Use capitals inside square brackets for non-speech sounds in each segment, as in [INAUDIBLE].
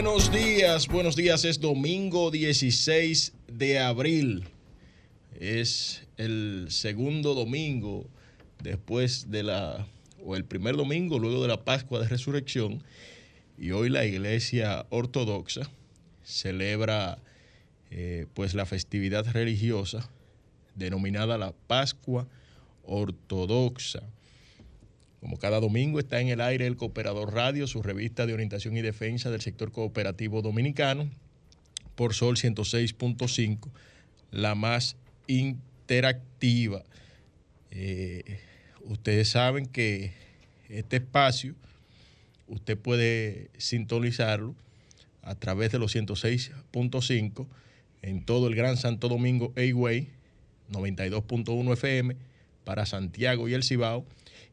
Buenos días, buenos días. Es domingo 16 de abril. Es el segundo domingo después de la, o el primer domingo luego de la Pascua de Resurrección. Y hoy la Iglesia Ortodoxa celebra eh, pues la festividad religiosa denominada la Pascua Ortodoxa. Como cada domingo está en el aire el Cooperador Radio, su revista de orientación y defensa del sector cooperativo dominicano, por Sol 106.5, la más interactiva. Eh, ustedes saben que este espacio usted puede sintonizarlo a través de los 106.5 en todo el Gran Santo Domingo A-Way, 92.1 FM para Santiago y el Cibao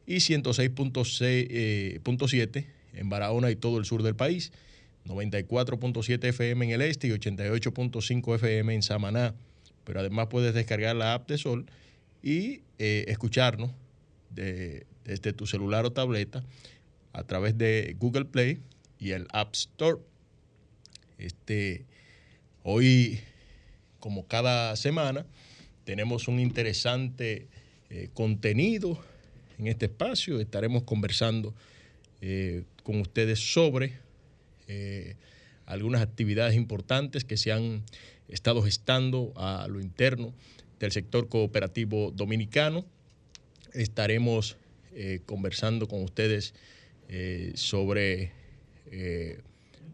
y 106.7 eh, en Barahona y todo el sur del país, 94.7 FM en el este y 88.5 FM en Samaná. Pero además puedes descargar la app de Sol y eh, escucharnos desde tu celular o tableta a través de Google Play y el App Store. Este, hoy, como cada semana, tenemos un interesante eh, contenido en este espacio. Estaremos conversando eh, con ustedes sobre eh, algunas actividades importantes que se han estado gestando a lo interno del sector cooperativo dominicano. Estaremos conversando con ustedes sobre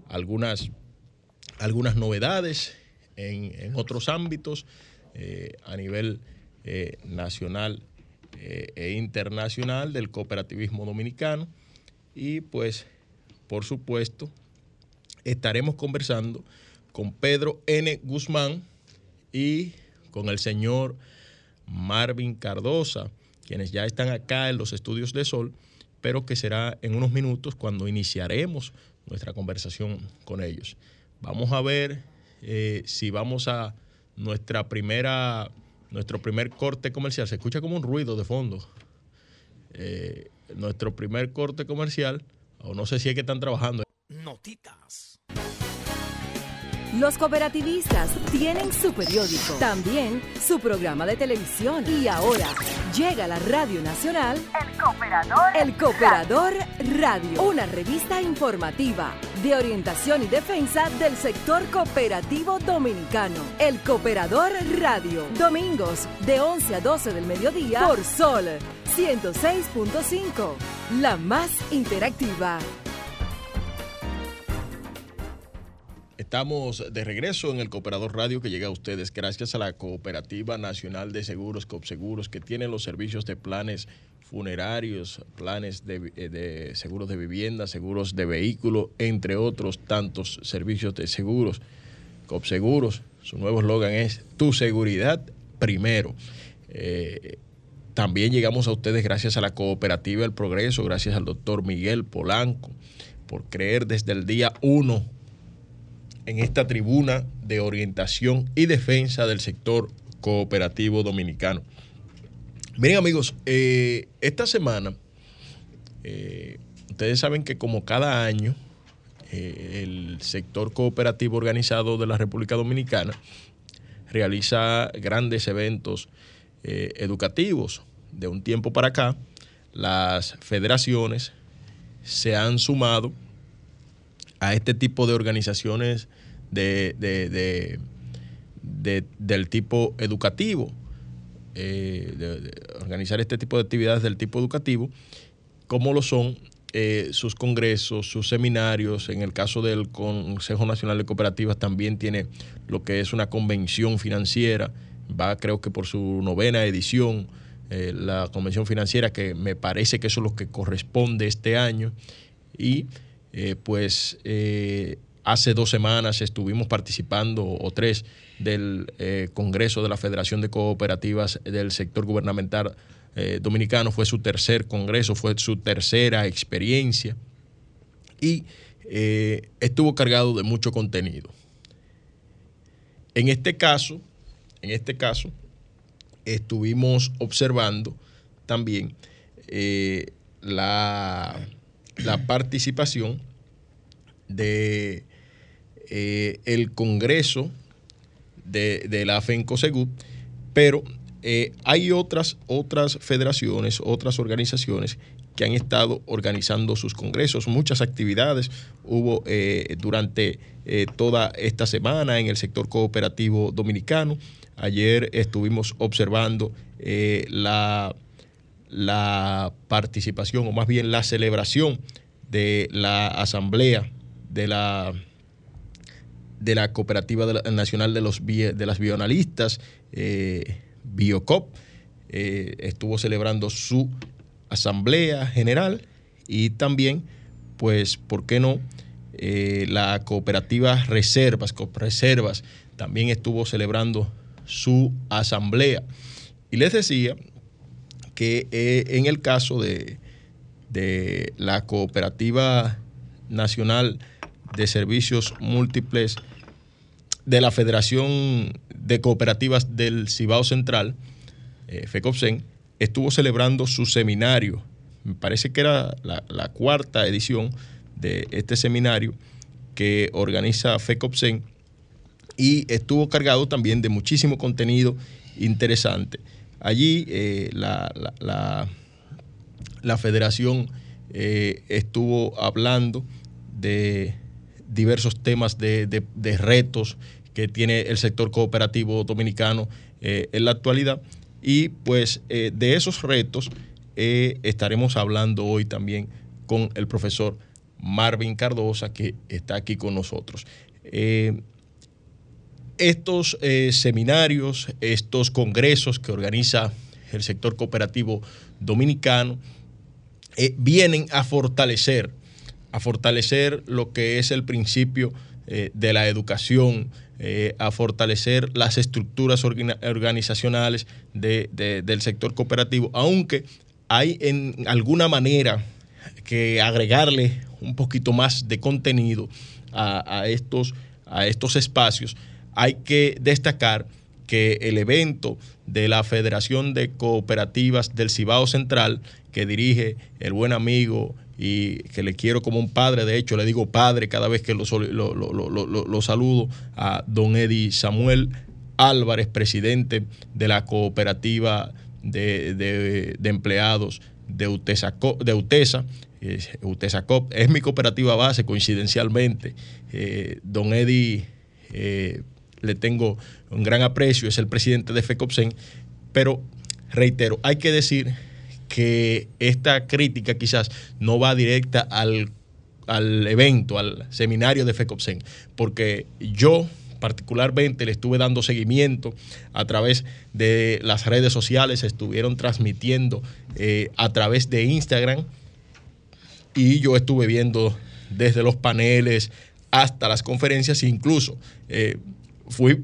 algunas, algunas novedades en, otros ámbitos a nivel nacional e internacional del cooperativismo dominicano y pues por supuesto estaremos conversando con Pedro N. Guzmán y con el señor Marvin Cardosa, quienes ya están acá en los estudios de Sol, pero que será en unos minutos cuando iniciaremos nuestra conversación con ellos. Vamos a ver eh, si vamos a nuestra primera, nuestro primer corte comercial. Se escucha como un ruido de fondo. Eh, nuestro primer corte comercial, o no sé si es que están trabajando. Notitas. Los cooperativistas tienen su periódico, también su programa de televisión y ahora llega a la Radio Nacional El Cooperador. El Cooperador Radio, una revista informativa de orientación y defensa del sector cooperativo dominicano. El Cooperador Radio, domingos de 11 a 12 del mediodía por Sol 106.5, la más interactiva. Estamos de regreso en el Cooperador Radio que llega a ustedes gracias a la Cooperativa Nacional de Seguros, COPSEGUROS, que tiene los servicios de planes funerarios, planes de, eh, de, seguros de vivienda, seguros de vehículo, entre otros tantos servicios de seguros. COPSEGUROS, su nuevo eslogan es Tu seguridad primero. Eh, también llegamos a ustedes gracias a la Cooperativa El Progreso, gracias al doctor Miguel Polanco, por creer desde el día uno en esta tribuna de orientación y defensa del sector cooperativo dominicano. Miren amigos, eh, esta semana, eh, ustedes saben que como cada año, eh, el sector cooperativo organizado de la República Dominicana realiza grandes eventos educativos. De un tiempo para acá, las federaciones se han sumado a este tipo de organizaciones de, del tipo educativo, eh, organizar este tipo de actividades del tipo educativo, como lo son eh, sus congresos, sus seminarios. En el caso del Consejo Nacional de Cooperativas también tiene lo que es una convención financiera, va creo que por su novena edición. Eh, la convención financiera, que me parece que eso es lo que corresponde este año. Y eh, pues eh, hace dos semanas estuvimos participando, o tres, del eh, Congreso de la Federación de Cooperativas del Sector Gubernamental Dominicano. Fue su tercer congreso, fue su tercera experiencia y estuvo cargado de mucho contenido. En este caso, en este caso, estuvimos observando también la la participación de eh, el Congreso de, la FENCOSEGUT, pero eh, hay otras, otras federaciones, otras organizaciones que han estado organizando sus congresos, muchas actividades hubo eh, durante toda esta semana en el sector cooperativo dominicano. Ayer estuvimos observando la la participación, o más bien la celebración de la asamblea de la, de la Cooperativa Nacional de, los, de las Bioanalistas, eh, Biocop, eh, estuvo celebrando su asamblea general y también, pues, ¿por qué no? Eh, la cooperativa Reservas, Reservas, también estuvo celebrando su asamblea. Y les decía que eh, en el caso de, la Cooperativa Nacional de Servicios Múltiples de la Federación de Cooperativas del Cibao Central, eh, FECOPSEN, estuvo celebrando su seminario. Me parece que era la, la, cuarta edición de este seminario que organiza FECOPSEN y estuvo cargado también de muchísimo contenido interesante. Allí eh, la, la, federación eh, estuvo hablando de diversos temas de, retos que tiene el sector cooperativo dominicano eh, en la actualidad y pues de esos retos estaremos hablando hoy también con el profesor Marvin Cardosa, que está aquí con nosotros. Estos eh, seminarios, estos congresos que organiza el sector cooperativo dominicano, vienen a fortalecer, a fortalecer lo que es el principio de la educación, a fortalecer las estructuras organizacionales del sector cooperativo, aunque hay en alguna manera que agregarle un poquito más de contenido a, estos, a estos espacios, hay que destacar que el evento de la Federación de Cooperativas del Cibao Central, que dirige el buen amigo y que le quiero como un padre, de hecho le digo padre cada vez que lo, saludo, a don Eddie Samuel Álvarez, presidente de la cooperativa de, empleados de UTESA, de UTESA, UTESACOP, es mi cooperativa base, coincidencialmente. Eh, don Eddie eh, le tengo un gran aprecio, es el presidente de FECOPSEN, pero reitero, hay que decir que esta crítica quizás no va directa al, al evento, al seminario de FECOPSEN, porque yo particularmente le estuve dando seguimiento a través de las redes sociales, estuvieron transmitiendo eh, a través de Instagram y yo estuve viendo desde los paneles hasta las conferencias, incluso eh, fui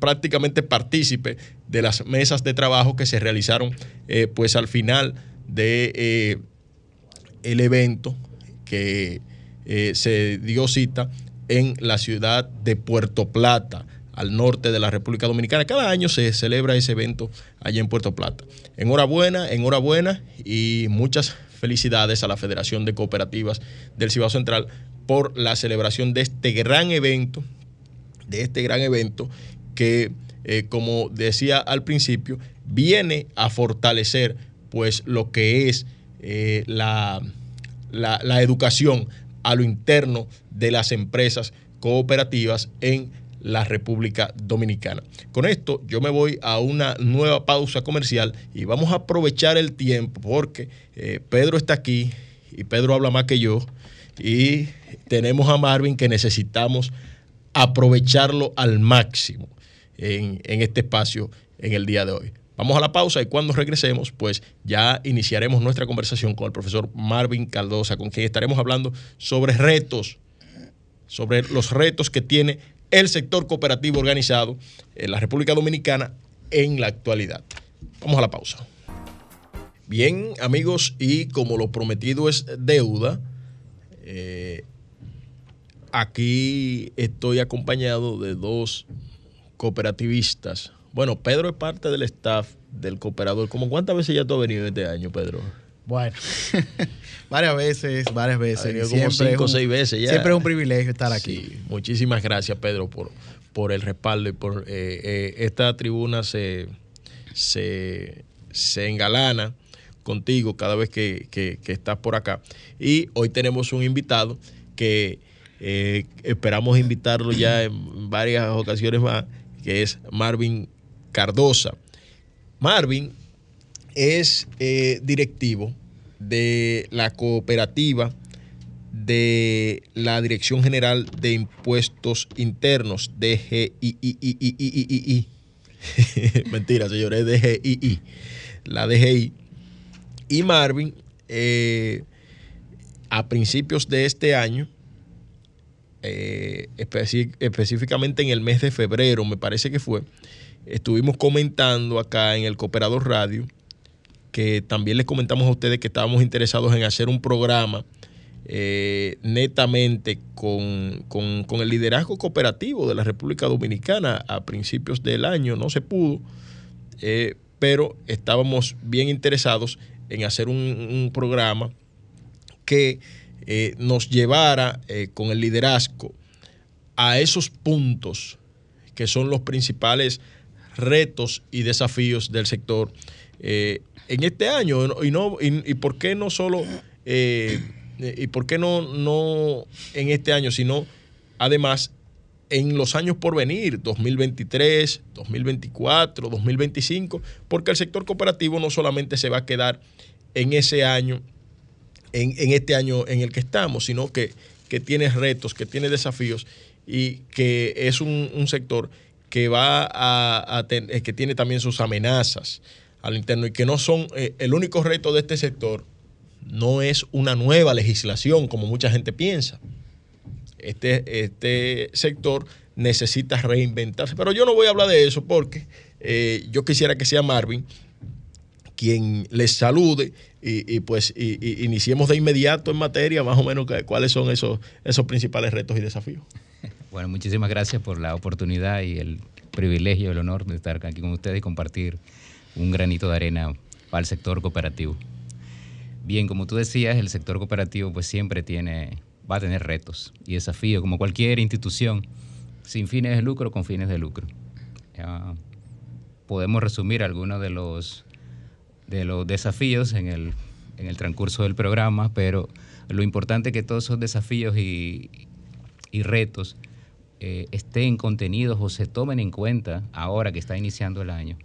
prácticamente partícipe de las mesas de trabajo que se realizaron eh, pues al final de el evento que se dio cita en la ciudad de Puerto Plata, al norte de la República Dominicana. Cada año se celebra ese evento allá en Puerto Plata. Enhorabuena, enhorabuena y muchas felicidades a la Federación de Cooperativas del Cibao Central por la celebración de este gran evento, de este gran evento que, eh, como decía al principio, viene a fortalecer pues lo que es eh, la, la, educación a lo interno de las empresas cooperativas en la República Dominicana. Con esto yo me voy a una nueva pausa comercial y vamos a aprovechar el tiempo porque eh, Pedro está aquí y Pedro habla más que yo y tenemos a Marvin que necesitamos aprovecharlo al máximo en, en este espacio en el día de hoy. Vamos a la pausa y cuando regresemos, pues ya iniciaremos nuestra conversación con el profesor Marvin Caldosa, con quien estaremos hablando sobre retos, sobre los retos que tiene el sector cooperativo organizado en la República Dominicana en la actualidad. Vamos a la pausa. Bien, amigos, y como lo prometido es deuda, eh, aquí estoy acompañado de dos cooperativistas bueno, Pedro es parte del staff del cooperador. ¿Cómo cuántas veces ya tú has venido este año, Pedro? Bueno, [LAUGHS] varias veces, varias veces. siempre cinco o seis veces ya. Siempre es un privilegio estar aquí. muchísimas gracias, Pedro, por, por el respaldo y por eh, eh, esta tribuna se, se, engalana contigo cada vez que, estás por acá. Y hoy tenemos un invitado que eh, esperamos invitarlo ya en varias ocasiones más, que es Marvin Cardosa. Marvin es eh, directivo de la cooperativa de la Dirección General de Impuestos Internos, DGI. Mentira, señores, DGI. La DGI. Y Marvin, eh, a principios de este año, eh, específicamente en el mes de febrero, me parece que fue, estuvimos comentando acá en el Cooperador Radio, que también les comentamos a ustedes que estábamos interesados en hacer un programa eh, netamente con, el liderazgo cooperativo de la República Dominicana a principios del año. No se pudo, eh, pero estábamos bien interesados en hacer un, programa que eh, nos llevara con el liderazgo a esos puntos que son los principales retos y desafíos del sector eh, en este año. Y no y, por qué no solo eh, y por qué no no en este año sino además en los años por venir 2023 2024 2025 porque el sector cooperativo no solamente se va a quedar en ese año, en, este año en el que estamos, sino que, que tiene retos, que tiene desafíos y que es un, sector que va a, tener, que tiene también sus amenazas al interno y que no son eh, el único reto de este sector no es una nueva legislación como mucha gente piensa. Este, este sector necesita reinventarse. Pero yo no voy a hablar de eso porque eh, yo quisiera que sea Marvin quien les salude y, pues iniciemos de inmediato en materia más o menos cuáles son esos, esos principales retos y desafíos. [LAUGHS] Bueno, muchísimas gracias por la oportunidad y el privilegio, el honor de estar aquí con ustedes y compartir un granito de arena para el sector cooperativo. Bien, como tú decías, el sector cooperativo pues siempre tiene, va a tener retos y desafíos, como cualquier institución, sin fines de lucro con fines de lucro. podemos resumir algunos de los, de los desafíos en el, en el transcurso del programa, pero lo importante es que todos esos desafíos y, y retos eh, estén contenidos o se tomen en cuenta ahora que está iniciando el año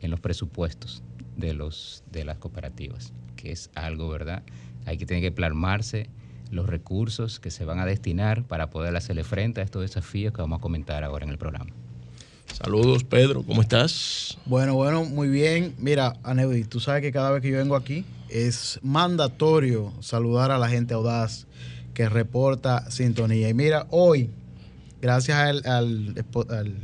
en los presupuestos de, los, de las cooperativas, que es algo, ¿verdad? Hay que tener que plasmarse los recursos que se van a destinar para poder hacerle frente a estos desafíos que vamos a comentar ahora en el programa. Saludos, Pedro, ¿cómo estás? Bueno, bueno, muy bien. Mira, Aneudi, tú sabes que cada vez que yo vengo aquí es mandatorio saludar a la gente audaz que reporta sintonía. Y mira, hoy gracias al, al,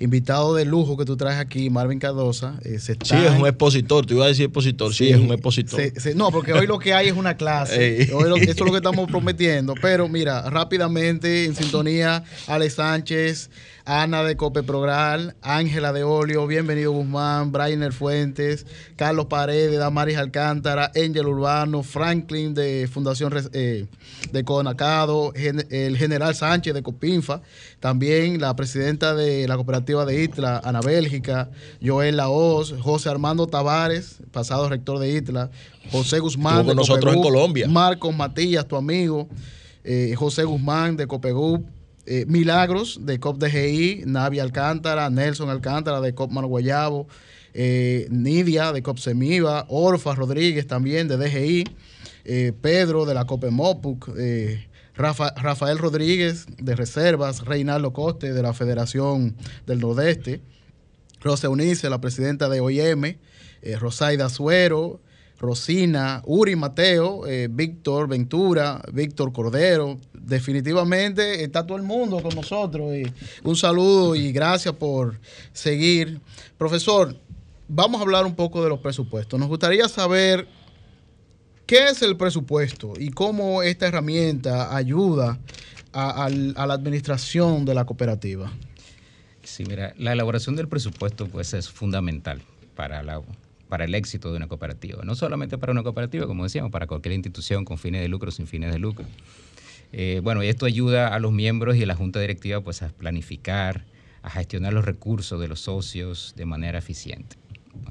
invitado de lujo que tú traes aquí, Marvin Cardosa. Eh, sí, es un expositor, te iba a decir expositor, sí, es un expositor. no, porque hoy lo que hay es una clase, [LAUGHS] hoy eso es lo que estamos prometiendo, pero mira, rápidamente en sintonía, Alex Sánchez, Ana de Cope Progral, Ángela de Olio, Bienvenido Guzmán, Brainer Fuentes, Carlos Paredes, Damaris Alcántara, Angel Urbano, Franklin de Fundación eh, de Conacado, el general Sánchez de Copinfa, también la presidenta de la cooperativa de Itla, Ana Bélgica, Joel Laos, José Armando Tavares, pasado rector de Itla, José Guzmán de nosotros en Colombia. Marcos Matías, tu amigo, eh, José Guzmán de Copegub, eh, Milagros de COP DGI, Navi Alcántara, Nelson Alcántara de COP Mano Guayabo, eh, Nidia de COP Semiva, Orfa Rodríguez también de DGI, eh, Pedro de la COP Mopuc, Rafael Rodríguez de Reservas, Reinaldo Coste de la Federación del Nordeste, Rosa Eunice, la presidenta de OIM, Rosaida Suero, Rosina, Uri Mateo, Víctor Ventura, Víctor Cordero, definitivamente está todo el mundo con nosotros. Y un saludo y gracias por seguir. Profesor, vamos a hablar un poco de los presupuestos. Nos gustaría saber qué es el presupuesto y cómo esta herramienta ayuda a, la administración de la cooperativa. Sí, mira, la elaboración del presupuesto pues es fundamental para la para el éxito de una cooperativa. No solamente para una cooperativa, como decíamos, para cualquier institución con fines de lucro, sin fines de lucro. Eh, bueno, esto ayuda a los miembros y a la junta directiva pues, a planificar, a gestionar los recursos de los socios de manera eficiente.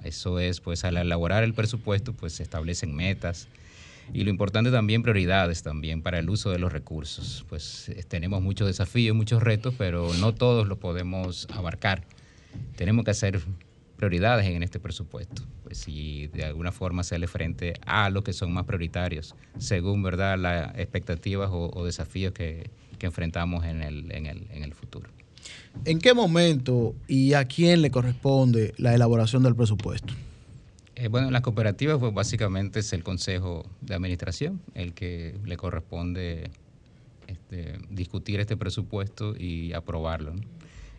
Eso es, pues al elaborar el presupuesto, pues se establecen metas y lo importante también prioridades también para el uso de los recursos. Pues eh, tenemos muchos desafíos, muchos retos, pero no todos los podemos abarcar. Tenemos que hacer prioridades en este presupuesto, pues si de alguna forma hacerle frente a lo que son más prioritarios, según verdad las expectativas o, desafíos que, enfrentamos en el, en, el, en el futuro. ¿En qué momento y a quién le corresponde la elaboración del presupuesto? Eh, bueno, en las cooperativas pues básicamente es el Consejo de Administración el que le corresponde este, discutir este presupuesto y aprobarlo.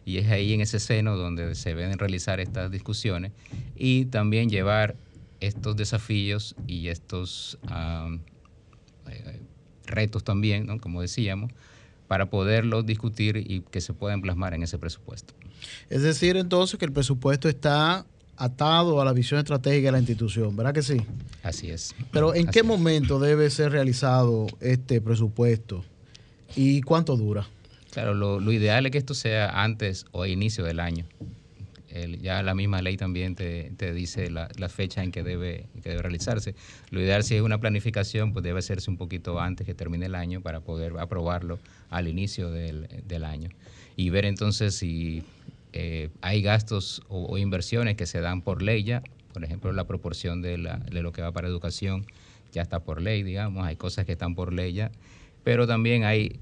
Y es ahí en ese seno donde se deben realizar estas discusiones y también llevar estos desafíos y estos eh, retos también, como decíamos, para poderlos discutir y que se puedan plasmar en ese presupuesto. Es decir, entonces que el presupuesto está atado a la visión estratégica de la institución, ¿verdad que sí? Así es. Pero ¿en qué momento debe ser realizado este presupuesto y cuánto dura? Claro, lo, ideal es que esto sea antes o a inicio del año. ya la misma ley también te, dice la, fecha en que debe, debe realizarse. Lo ideal si es una planificación, pues debe hacerse un poquito antes que termine el año para poder aprobarlo al inicio del, año. Y ver entonces si eh, hay gastos o, inversiones que se dan por ley ya Por ejemplo, la proporción de, la, de lo que va para educación ya está por ley, digamos, hay cosas que están por ley ya, pero también hay,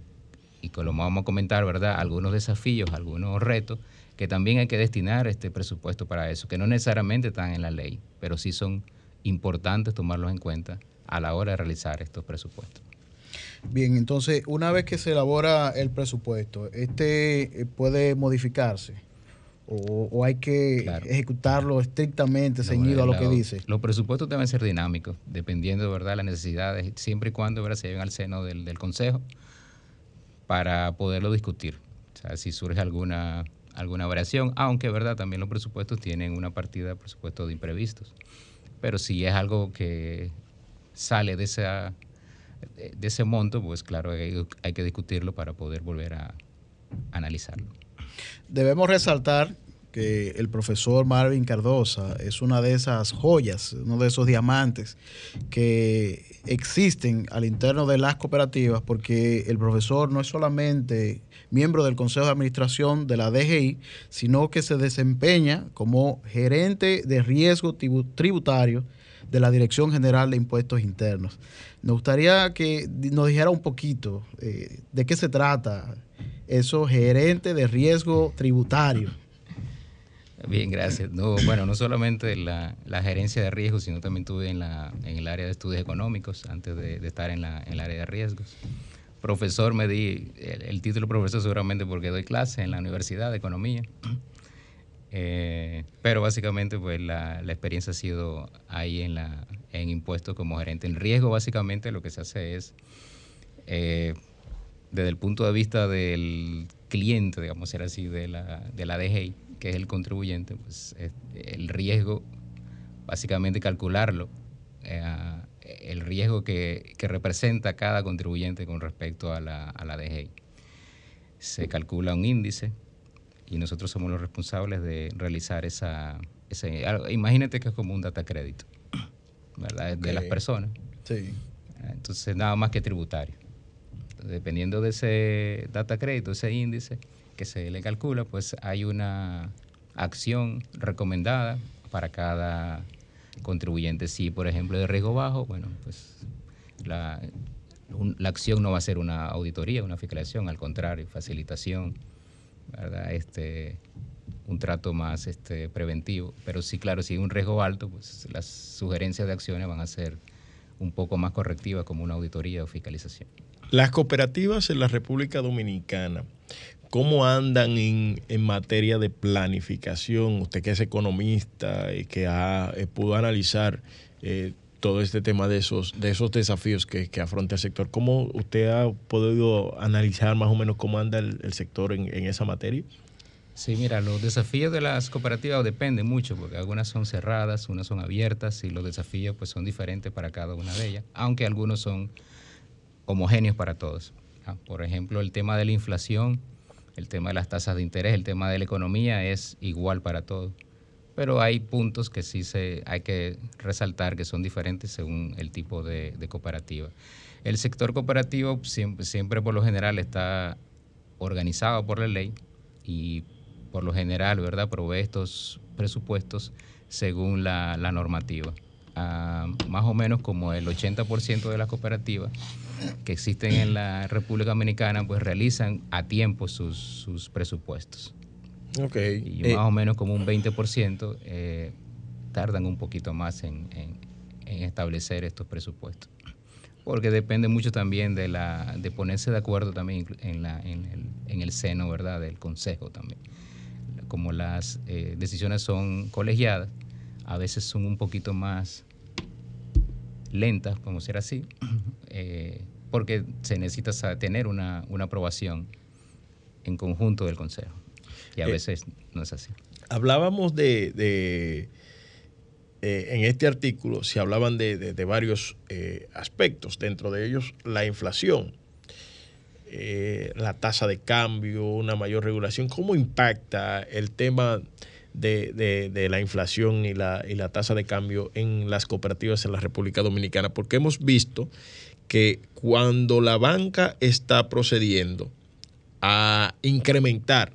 y como vamos a comentar, ¿verdad?, algunos desafíos, algunos retos que también hay que destinar este presupuesto para eso, que no necesariamente están en la ley, pero sí son importantes tomarlos en cuenta a la hora de realizar estos presupuestos. Bien, entonces, una vez que se elabora el presupuesto, ¿este eh, puede modificarse? ¿O, hay que ejecutarlo estrictamente ceñido a lo que dice? Los presupuestos deben ser dinámicos, dependiendo ¿verdad? de las necesidades, siempre y cuando ¿verdad? se lleven al seno del, del Consejo para poderlo discutir. O sea, si surge alguna alguna variación, aunque verdad también los presupuestos tienen una partida de presupuesto de imprevistos. Pero si es algo que sale de esa de ese monto, pues claro, hay, hay que discutirlo para poder volver a analizarlo. Debemos resaltar que el profesor Marvin Cardosa es una de esas joyas, uno de esos diamantes que existen al interno de las cooperativas, porque el profesor no es solamente miembro del Consejo de Administración de la DGI, sino que se desempeña como gerente de riesgo tributario de la Dirección General de Impuestos Internos. Nos gustaría que nos dijera un poquito eh, de qué se trata eso, gerente de riesgo tributario. Bien, gracias. No, bueno, no solamente la, la, gerencia de riesgos, sino también estuve en, la, en el área de estudios económicos antes de, estar en, la, en el área de riesgos. Profesor, me di el, título profesor seguramente porque doy clase en la Universidad de Economía. Eh, pero básicamente pues la, la, experiencia ha sido ahí en, la, en impuestos como gerente. En riesgo básicamente lo que se hace es, eh, desde el punto de vista del cliente, digamos ser así, de la, de la DGI, que es el contribuyente, pues el riesgo, básicamente calcularlo, eh, el riesgo que, representa cada contribuyente con respecto a la, a la DGI. Se calcula un índice y nosotros somos los responsables de realizar esa... Ese, imagínate que es como un data crédito, ¿verdad? De las personas. Sí. Entonces, nada más que tributario. dependiendo de ese data crédito, ese índice, que se le calcula, pues hay una acción recomendada para cada contribuyente. Si, por ejemplo, de riesgo bajo, bueno, pues la, la acción no va a ser una auditoría, una fiscalización, al contrario, facilitación, ¿verdad? Este, un trato más este, preventivo. Pero sí, claro, si hay un riesgo alto, pues las sugerencias de acciones van a ser un poco más correctivas como una auditoría o fiscalización. Las cooperativas en la República Dominicana ¿Cómo andan en, materia de planificación? Usted que es economista y que ha, eh, pudo analizar eh, todo este tema de esos, de esos desafíos que, afronta el sector, ¿cómo usted ha podido analizar más o menos cómo anda el, sector en, esa materia? Sí, mira, los desafíos de las cooperativas dependen mucho, porque algunas son cerradas, unas son abiertas, y los desafíos pues son diferentes para cada una de ellas, aunque algunos son homogéneos para todos. Ah, por ejemplo, el tema de la inflación el tema de las tasas de interés, el tema de la economía es igual para todos. Pero hay puntos que sí se, hay que resaltar que son diferentes según el tipo de, cooperativa. El sector cooperativo siempre, siempre por lo general está organizado por la ley y por lo general, ¿verdad?, provee estos presupuestos según la normativa más o menos como el 80% de las cooperativas que existen en la República Dominicana pues realizan a tiempo sus, presupuestos. Okay. Y más o menos como un 20% eh, tardan un poquito más en, establecer estos presupuestos. Porque depende mucho también de, la, de ponerse de acuerdo también en, la, en, el, en el seno ¿verdad? del Consejo también. Como las eh, decisiones son colegiadas, a veces son un poquito más lentas, como ser así, eh, porque se necesita tener una, aprobación en conjunto del Consejo. Y a eh, veces no es así. Hablábamos de, eh, en este artículo, se hablaban de, varios aspectos, dentro de ellos la inflación. la tasa de cambio, una mayor regulación, ¿cómo impacta el tema de, la inflación y la, y la tasa de cambio en las cooperativas en la República Dominicana, porque hemos visto que cuando la banca está procediendo a incrementar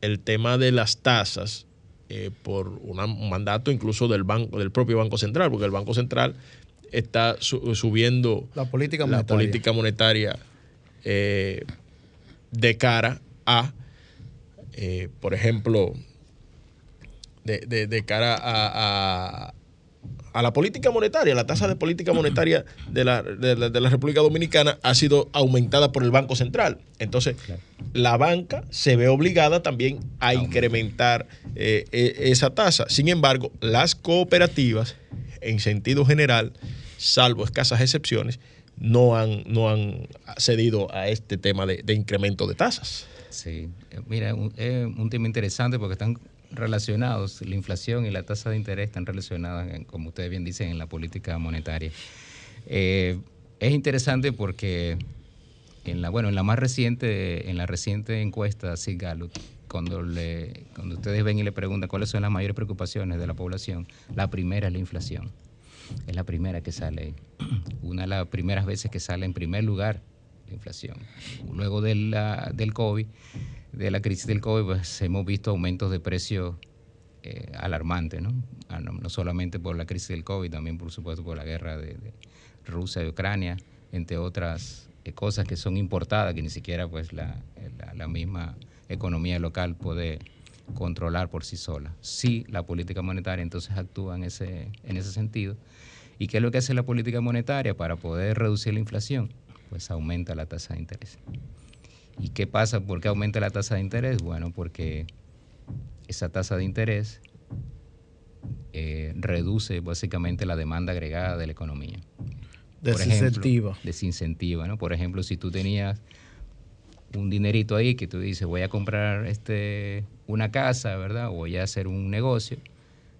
el tema de las tasas eh, por una- un mandato incluso del banco, del propio Banco Central, porque el Banco Central está su- subiendo La política la monetaria. política monetaria eh, de cara a, eh, por ejemplo, de, de- de cara a, a- a la política monetaria, la tasa de política monetaria de la, de la- República Dominicana ha sido aumentada por el Banco Central. Entonces, Claro. la banca se ve obligada también a incrementar eh, e- esa tasa. Sin embargo, las cooperativas, en sentido general, salvo escasas excepciones, no han, no han cedido a este tema de, de incremento de tasas. Sí, eh, mira, un- es un tema interesante porque están relacionados, la inflación y la tasa de interés están relacionadas, como ustedes bien dicen, en la política monetaria. Eh, es interesante porque en la, bueno, en la más reciente, en la reciente encuesta Sid Gallup, cuando, le, cuando ustedes ven y le preguntan cuáles son las mayores preocupaciones de la población, la primera es la inflación. Es la primera que sale, una de las primeras veces que sale en primer lugar la inflación. Luego de del COVID, de la crisis del COVID, pues hemos visto aumentos de precios eh, alarmantes, ¿no? Ah, ¿no? No solamente por la crisis del COVID, también por supuesto por la guerra de, de Rusia y Ucrania, entre otras eh, cosas que son importadas, que ni siquiera pues la, la- la misma economía local puede controlar por sí sola. Sí, la política monetaria entonces actúa en ese, en ese sentido. ¿Y qué es lo que hace la política monetaria para poder reducir la inflación? Pues aumenta la tasa de interés. ¿Y qué pasa? ¿Por qué aumenta la tasa de interés? Bueno, porque esa tasa de interés eh, reduce básicamente la demanda agregada de la economía. Por ejemplo, Desincentiva. desincentiva, ¿no? Por ejemplo, si tú tenías un dinerito ahí que tú dices, voy a comprar este, una casa, ¿verdad? O voy a hacer un negocio,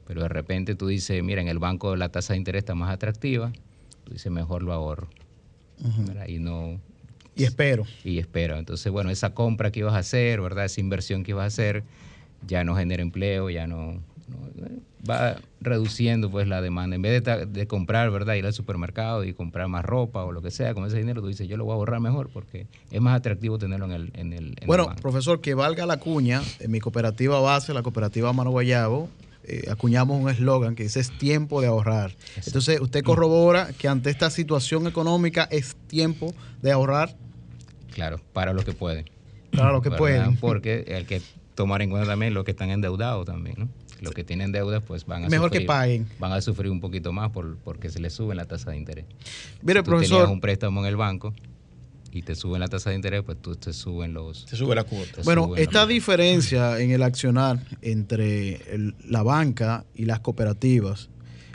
pero de repente tú dices, mira, en el banco la tasa de interés está más atractiva, tú dices, mejor lo ahorro. ¿verdad? Y no, Y espero. y espera. Entonces, bueno, esa compra que ibas a hacer, ¿verdad? Esa inversión que ibas a hacer, ya no genera empleo, ya no, no- va reduciendo pues la demanda. En vez de, de comprar, ¿verdad? Ir al supermercado y comprar más ropa o lo que sea, con ese dinero tú dices, yo lo voy a ahorrar mejor porque es más atractivo tenerlo en el, en el, en el Bueno, profesor, que valga la cuña, en mi cooperativa base, la cooperativa Mano Guayabo, eh, acuñamos un eslogan que dice es tiempo de ahorrar. Entonces, usted corrobora que ante esta situación económica es tiempo de ahorrar Claro, para los que pueden. para lo que ¿verdad? pueden. [LAUGHS] Porque hay que tomar en cuenta también los que están endeudados también, ¿no? Los que tienen deudas pues van a Mejor que sufrir, paguen. van a sufrir un poquito más por, porque se les sube la tasa de interés. Mire, Si tú tenías profesor, un préstamo en el banco y te suben la tasa de interés, pues tú te suben los... Se sube la cuota. te bueno, esta los- diferencia en el accionar entre el- la banca y las cooperativas,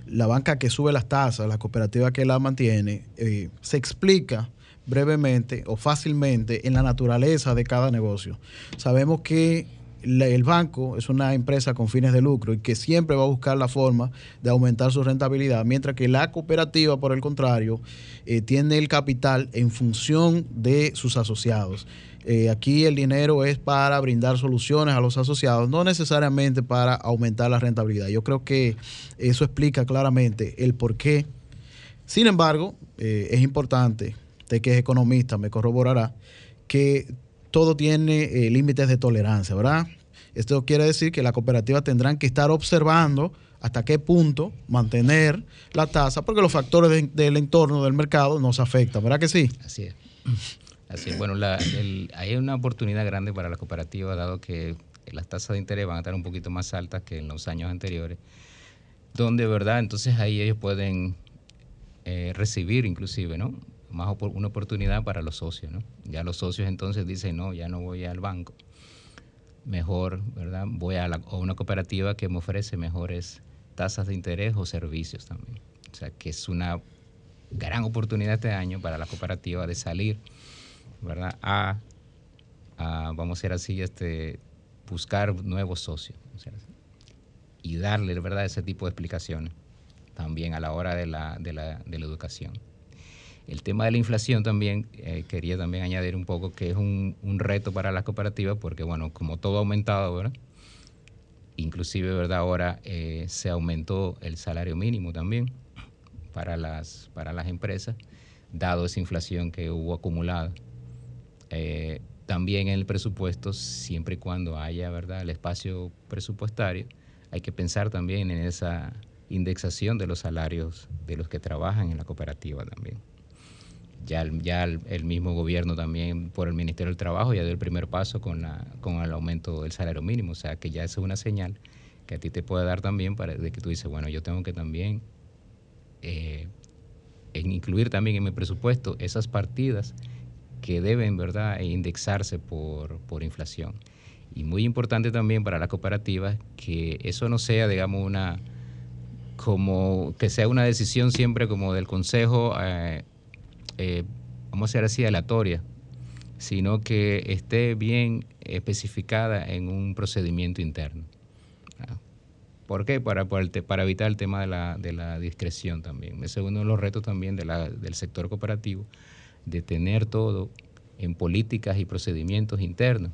la banca que sube las tasas, la cooperativa que la mantiene, eh, se explica brevemente o fácilmente en la naturaleza de cada negocio. Sabemos que el banco es una empresa con fines de lucro y que siempre va a buscar la forma de aumentar su rentabilidad, mientras que la cooperativa, por el contrario, eh, tiene el capital en función de sus asociados. Eh, aquí el dinero es para brindar soluciones a los asociados, no necesariamente para aumentar la rentabilidad. Yo creo que eso explica claramente el por qué. Sin embargo, eh, es importante, usted que es economista me corroborará, que todo tiene eh, límites de tolerancia, ¿verdad? Esto quiere decir que las cooperativas tendrán que estar observando hasta qué punto mantener la tasa, porque los factores de- del entorno del mercado nos afectan, ¿verdad que sí? Así es. Así es. Bueno, hay una oportunidad grande para las cooperativas, dado que las tasas de interés van a estar un poquito más altas que en los años anteriores, donde, ¿verdad? Entonces ahí ellos pueden eh, recibir inclusive, ¿no? Más una oportunidad para los socios, ¿no? Ya los socios entonces dicen, no, ya no voy al banco. Mejor, ¿verdad? Voy a, la- una cooperativa que me ofrece mejores tasas de interés o servicios también. O sea, que es una gran oportunidad este año para la cooperativa de salir, ¿verdad? A, vamos a decir así, este, buscar nuevos socios. y darle, ¿verdad?, ese tipo de explicaciones también a la hora de la, de la, de la educación. El tema de la inflación también, eh, quería también añadir un poco que es un, reto para las cooperativas porque, bueno, como todo ha aumentado, ¿verdad? Inclusive, ¿verdad? Ahora eh, se aumentó el salario mínimo también para las, para las empresas, dado esa inflación que hubo acumulada. Eh, también en el presupuesto, siempre y cuando haya, ¿verdad?, el espacio presupuestario, hay que pensar también en esa indexación de los salarios de los que trabajan en la cooperativa también. Ya, ya el, mismo gobierno también por el Ministerio del Trabajo ya dio el primer paso con, la, con el aumento del salario mínimo, o sea que ya es una señal que a ti te puede dar también para de que tú dices, bueno, yo tengo que también eh, incluir también en mi presupuesto esas partidas que deben, ¿verdad?, indexarse por, por inflación. Y muy importante también para las cooperativas que eso no sea, digamos, una como que sea una decisión siempre como del consejo, eh, eh, vamos a decir así, aleatoria, sino que esté bien especificada en un procedimiento interno. ¿Por qué? Para, para, evitar el tema de la, de la discreción también. Ese es uno de los retos también del sector cooperativo, de tener todo en políticas y procedimientos internos,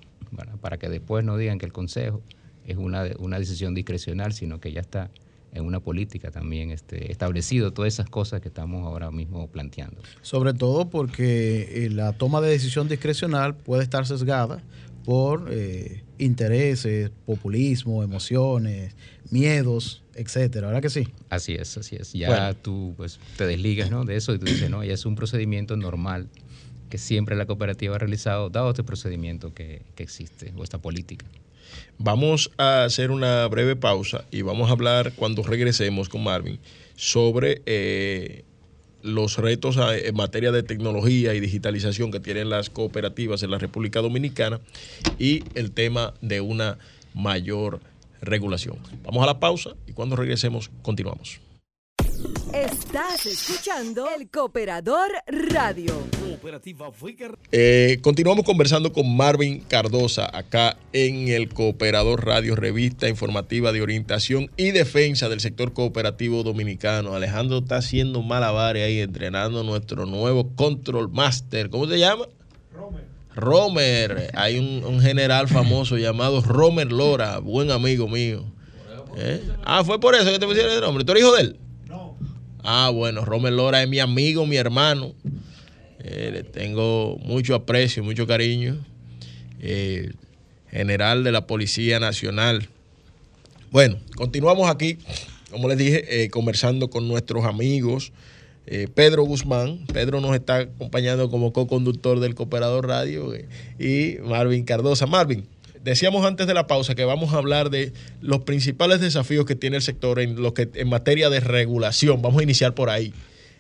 para que después no digan que el Consejo es una, una decisión discrecional, sino que ya está en una política también este, establecido todas esas cosas que estamos ahora mismo planteando. Sobre todo porque eh, la toma de decisión discrecional puede estar sesgada por eh, intereses, populismo, emociones, miedos, etcétera, ¿verdad que sí? Así es, así es. Ya tú pues, te desligas ¿no? de eso y tú dices, no, ya es un procedimiento normal que siempre la cooperativa ha realizado, dado este procedimiento que, que existe o esta política. Vamos a hacer una breve pausa y vamos a hablar cuando regresemos con Marvin sobre eh, los retos en materia de tecnología y digitalización que tienen las cooperativas en la República Dominicana y el tema de una mayor regulación. Vamos a la pausa y cuando regresemos continuamos. Estás escuchando el Cooperador Radio. Eh, continuamos conversando con Marvin Cardosa acá en el Cooperador Radio, revista informativa de orientación y defensa del sector cooperativo dominicano. Alejandro está haciendo malabares ahí, entrenando nuestro nuevo Control Master. ¿Cómo se llama? Romer. Romer. Hay un, general famoso llamado Romer Lora, buen amigo mío. ¿Eh? Ah, fue por eso que te pusieron el nombre. ¿Tú eres hijo de él? Ah, bueno, Romer Lora es mi amigo, mi hermano. Eh, le tengo mucho aprecio, mucho cariño. Eh, general de la Policía Nacional. Bueno, continuamos aquí, como les dije, eh, conversando con nuestros amigos. Pedro Guzmán, Pedro nos está acompañando como co-conductor del Cooperador Radio y Marvin Cardosa. Marvin, Decíamos antes de la pausa que vamos a hablar de los principales desafíos que tiene el sector en, lo que, en materia de regulación. Vamos a iniciar por ahí,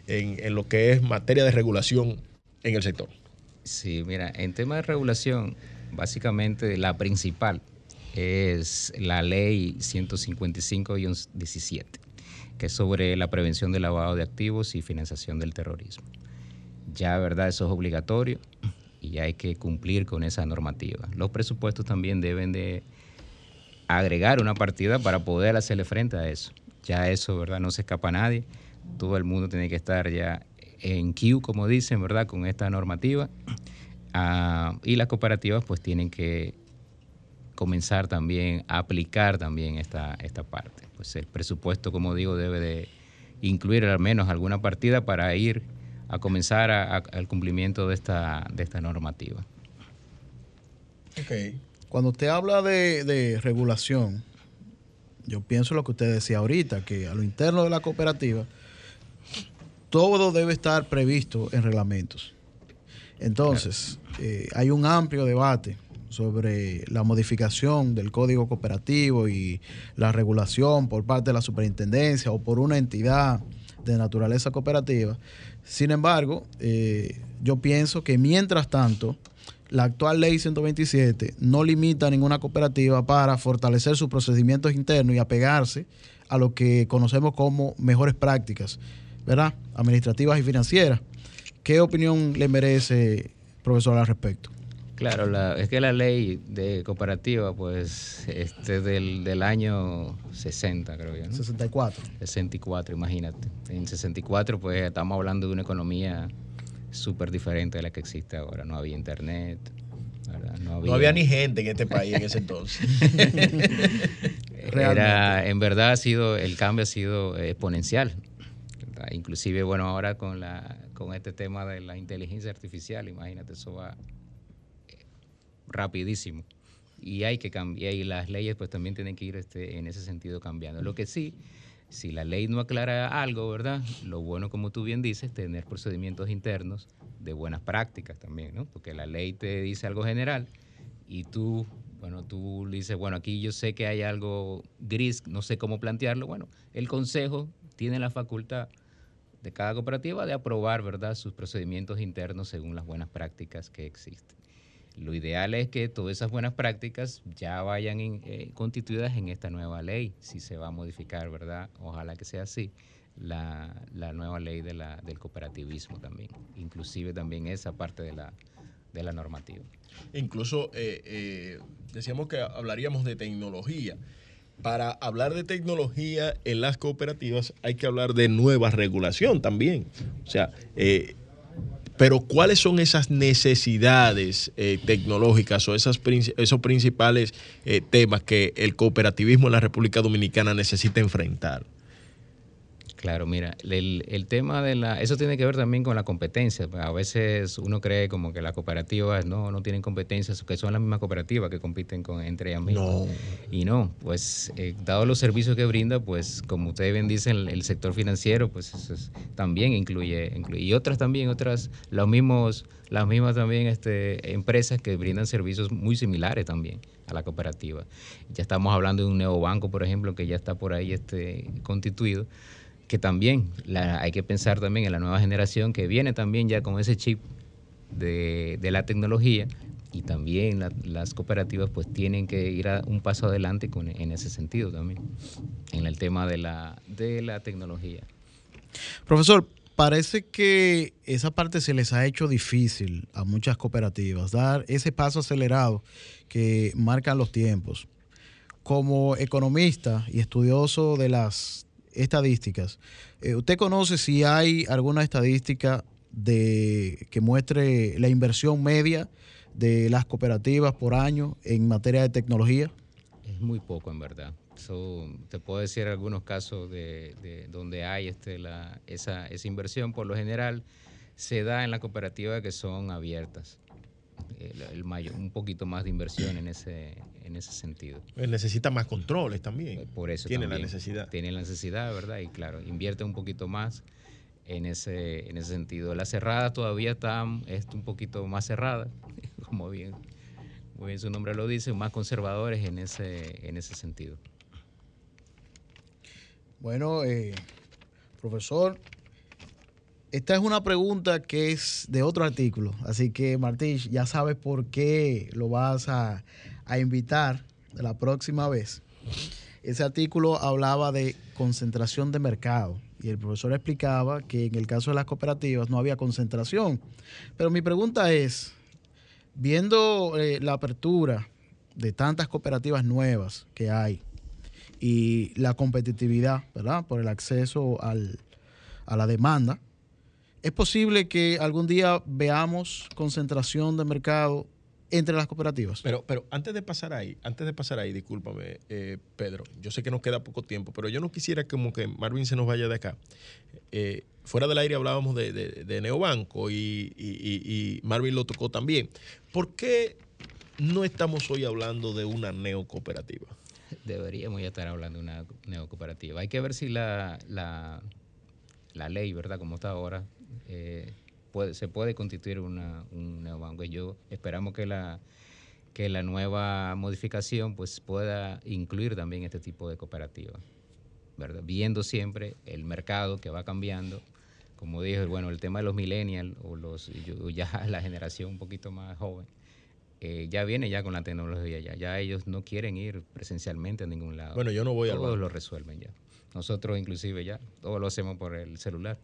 en, lo que es materia de regulación en el sector. Sí, mira, en tema de regulación, básicamente la principal es la ley 155-17, que es sobre la prevención del lavado de activos y financiación del terrorismo. Ya, ¿verdad? Eso es obligatorio y hay que cumplir con esa normativa. Los presupuestos también deben de agregar una partida para poder hacerle frente a eso. Ya eso, ¿verdad? No se escapa a nadie. Todo el mundo tiene que estar ya en queue, como dicen, ¿verdad? Con esta normativa. Ah, y las cooperativas pues tienen que comenzar también a aplicar también esta, esta parte. Pues el presupuesto, como digo, debe de incluir al menos alguna partida para ir a comenzar al cumplimiento de esta, de esta normativa. Okay. Cuando usted habla de, regulación, yo pienso lo que usted decía ahorita, que a lo interno de la cooperativa, todo debe estar previsto en reglamentos. Entonces, eh, hay un amplio debate sobre la modificación del código cooperativo y la regulación por parte de la superintendencia o por una entidad de naturaleza cooperativa sin embargo, eh, yo pienso que mientras tanto, la actual ley 127 no limita a ninguna cooperativa para fortalecer sus procedimientos internos y apegarse a lo que conocemos como mejores prácticas, ¿verdad? Administrativas y financieras. ¿Qué opinión le merece, profesor, al respecto? Claro, es que la ley de cooperativa, pues, este del, del año 60, creo yo. ¿no? 64. 64, imagínate. En 64, pues, estamos hablando de una economía súper diferente de la que existe ahora. No había internet. No había... ni gente en este país en ese entonces. [LAUGHS] Era, en verdad ha sido, el cambio ha sido exponencial. Inclusive, bueno, ahora con, la, con este tema de la inteligencia artificial, imagínate, eso va rapidísimo. y hay que cambiar, y las leyes pues también tienen que ir este, en ese sentido cambiando. Lo que sí, si la ley no aclara algo, ¿verdad? Lo bueno, como tú bien dices, tener procedimientos internos de buenas prácticas también, ¿no? Porque la ley te dice algo general y tú, bueno, tú dices, bueno, aquí yo sé que hay algo gris, no sé cómo plantearlo. Bueno, el consejo tiene la facultad de cada cooperativa de aprobar, ¿verdad?, sus procedimientos internos según las buenas prácticas que existen. Lo ideal es que todas esas buenas prácticas ya vayan eh, constituidas en esta nueva ley, si se va a modificar, ¿verdad? Ojalá que sea así, la, nueva ley de la, del cooperativismo también, inclusive también esa parte de la, normativa. Incluso eh, eh, decíamos que hablaríamos de tecnología. Para hablar de tecnología en las cooperativas hay que hablar de nueva regulación también. O sea, pero ¿cuáles son esas necesidades eh, tecnológicas o esas, esos principales eh, temas que el cooperativismo en la República Dominicana necesita enfrentar? Claro, mira, el, tema de la... Eso tiene que ver también con la competencia. A veces uno cree como que las cooperativas no, no tienen competencias, que son las mismas cooperativas que compiten con, entre ellas mismas. No. Y no, pues eh, dado los servicios que brinda, pues como ustedes bien dicen, el, sector financiero, pues también incluye, incluye, y otras también, otras, los mismos, las mismas también este, empresas que brindan servicios muy similares también a la cooperativa. Ya estamos hablando de un neobanco, por ejemplo, que ya está por ahí este, constituido que también hay que pensar también en la nueva generación que viene también ya con ese chip de, la tecnología y también las cooperativas pues tienen que ir a un paso adelante en ese sentido también, en el tema de la, de la tecnología. Profesor, parece que esa parte se les ha hecho difícil a muchas cooperativas, dar ese paso acelerado que marcan los tiempos. Como economista y estudioso de las estadísticas. Eh, ¿Usted conoce si hay alguna estadística de que muestre la inversión media de las cooperativas por año en materia de tecnología? Es muy poco, en verdad. te puedo decir algunos casos de, donde hay este, esa, esa inversión. Por lo general, se da en las cooperativas que son abiertas el, un poquito más de inversión en ese, en ese sentido. necesita más controles también. Por eso tiene la necesidad. Tiene la necesidad, ¿verdad? Y claro, invierte un poquito más en ese, en ese sentido. La cerrada todavía está es un poquito más cerrada, [LAUGHS] como bien, muy bien su nombre lo dice, más conservadores en ese, en ese sentido. Bueno, eh, profesor, esta es una pregunta que es de otro artículo, así que Martín, ya sabes por qué lo vas a, invitar la próxima vez. Ese artículo hablaba de concentración de mercado y el profesor explicaba que en el caso de las cooperativas no había concentración. Pero mi pregunta es, viendo eh, la apertura de tantas cooperativas nuevas que hay y la competitividad, ¿verdad? Por el acceso a la demanda, ¿Es posible que algún día veamos concentración de mercado entre las cooperativas? Pero, pero antes de pasar ahí, antes de pasar ahí, discúlpame, eh, Pedro, yo sé que nos queda poco tiempo, pero yo no quisiera como que Marvin se nos vaya de acá. Eh, fuera del aire hablábamos de, neobanco y, y, Marvin lo tocó también. ¿Por qué no estamos hoy hablando de una neocooperativa? Deberíamos ya estar hablando de una neocooperativa. Hay que ver si la, la, la ley, ¿verdad? Como está ahora, eh, puede, se puede constituir una, un neobanco. Yo esperamos que la que la nueva modificación pues pueda incluir también este tipo de cooperativas, ¿verdad? Viendo siempre el mercado que va cambiando, como dije, bueno, el tema de los millennials o los ya [LAUGHS] la generación un poquito más joven, eh, ya viene ya con la tecnología ya, ya ellos no quieren ir presencialmente a ningún lado. Bueno, yo no voy a Todos lo resuelven ya. Nosotros inclusive ya, todo lo hacemos por el celular.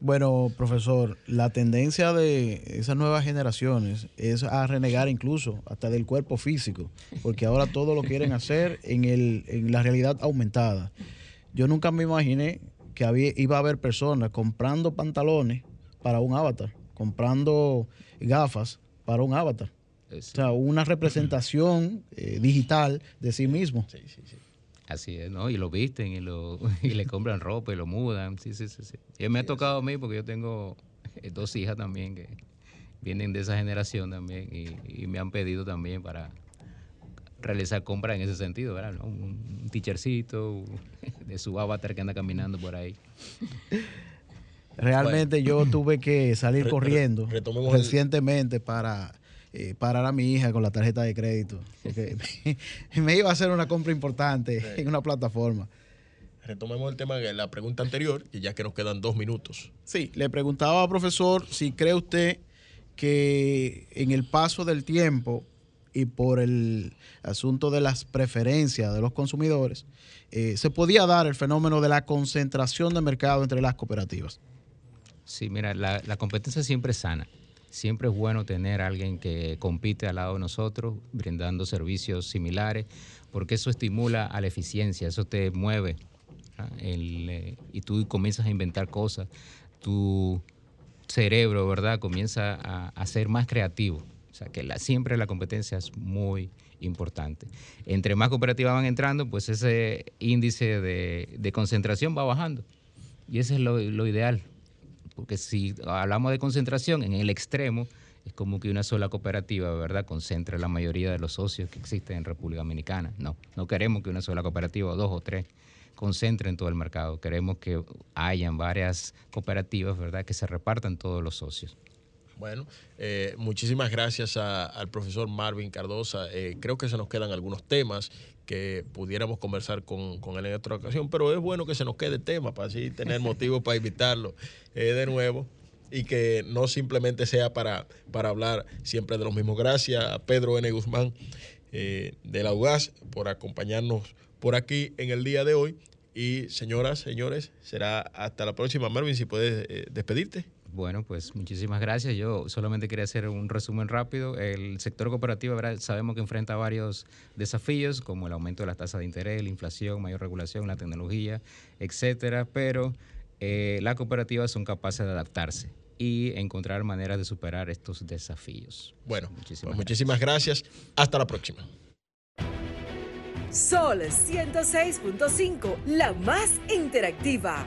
Bueno, profesor, la tendencia de esas nuevas generaciones es a renegar incluso hasta del cuerpo físico, porque ahora todo lo quieren hacer en, el, en la realidad aumentada. Yo nunca me imaginé que había, iba a haber personas comprando pantalones para un avatar, comprando gafas para un avatar. O sea, una representación eh, digital de sí mismo. Sí, sí, sí. Así es, ¿no? Y lo visten y, lo, [LAUGHS] y le compran ropa y lo mudan. Sí, sí, sí. sí. Y me ha tocado a mí porque yo tengo eh, dos hijas también que vienen de esa generación también y, me han pedido también para realizar compras en ese sentido, ¿verdad? Un, un teachercito [LAUGHS] de su avatar que anda caminando por ahí. Realmente yo tuve que salir corriendo recientemente para eh, parar a mi hija con la tarjeta de crédito. Porque [LAUGHS] me iba a hacer una compra importante en una plataforma. Retomemos el tema de la pregunta anterior, y ya que nos quedan dos minutos. Sí, le preguntaba al profesor si cree usted que en el paso del tiempo y por el asunto de las preferencias de los consumidores, eh, se podía dar el fenómeno de la concentración de mercado entre las cooperativas. Sí, mira, la, competencia siempre es sana. Siempre es bueno tener a alguien que compite al lado de nosotros, brindando servicios similares, porque eso estimula a la eficiencia, eso te mueve. Eh, y tú comienzas a inventar cosas. Tu cerebro, ¿verdad?, comienza a, ser más creativo. O sea, que siempre la competencia es muy importante. Entre más cooperativas van entrando, pues ese índice de, concentración va bajando. Y ese es lo ideal porque si hablamos de concentración en el extremo, es como que una sola cooperativa, ¿verdad?, concentre la mayoría de los socios que existen en República Dominicana. No, no queremos que una sola cooperativa, dos o tres, concentren todo el mercado. Queremos que hayan varias cooperativas, ¿verdad?, que se repartan todos los socios. Bueno, eh, muchísimas gracias al profesor Marvin Cardosa. Eh, creo que se nos quedan algunos temas que pudiéramos conversar con, él en otra ocasión, pero es bueno que se nos quede tema para así tener motivos para invitarlo eh, de nuevo y que no simplemente sea para, para hablar siempre de los mismos. Gracias a Pedro N. Guzmán eh, de la UGAS por acompañarnos por aquí en el día de hoy. Y señoras, señores, será hasta la próxima. Marvin, si puedes eh, despedirte. Bueno, pues muchísimas gracias. Yo solamente quería hacer un resumen rápido. El sector cooperativo sabemos que enfrenta varios desafíos, como el aumento de las tasas de interés, la inflación, mayor regulación, la tecnología, etcétera, pero eh, las cooperativas son capaces de adaptarse y encontrar maneras de superar estos desafíos. Bueno, muchísimas, pues muchísimas gracias. Hasta la próxima. Sol 106.5, la más interactiva